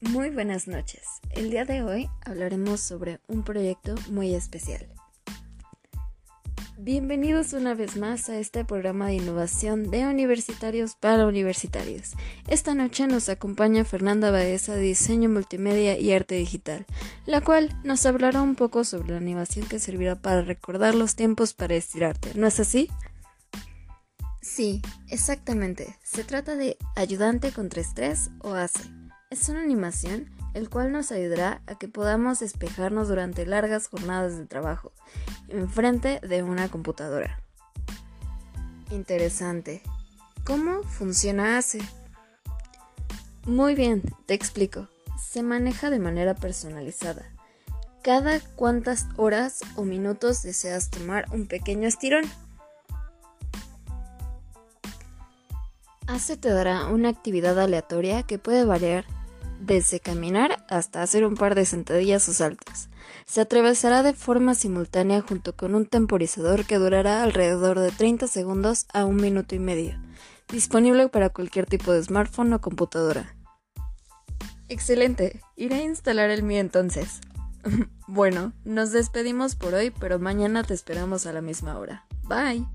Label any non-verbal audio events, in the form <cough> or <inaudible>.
Muy buenas noches. El día de hoy hablaremos sobre un proyecto muy especial. Bienvenidos una vez más a este programa de innovación de universitarios para universitarios. Esta noche nos acompaña Fernanda Baeza de Diseño Multimedia y Arte Digital, la cual nos hablará un poco sobre la animación que servirá para recordar los tiempos para estirarte. ¿No es así? Sí, exactamente. Se trata de ayudante contra estrés o ACE. Es una animación el cual nos ayudará a que podamos despejarnos durante largas jornadas de trabajo enfrente de una computadora. Interesante. ¿Cómo funciona ACE? Muy bien, te explico. Se maneja de manera personalizada. Cada cuántas horas o minutos deseas tomar un pequeño estirón. ACE te dará una actividad aleatoria que puede variar desde caminar hasta hacer un par de sentadillas o saltos. Se atravesará de forma simultánea junto con un temporizador que durará alrededor de 30 segundos a un minuto y medio, disponible para cualquier tipo de smartphone o computadora. Excelente, iré a instalar el mío entonces. <laughs> bueno, nos despedimos por hoy, pero mañana te esperamos a la misma hora. Bye.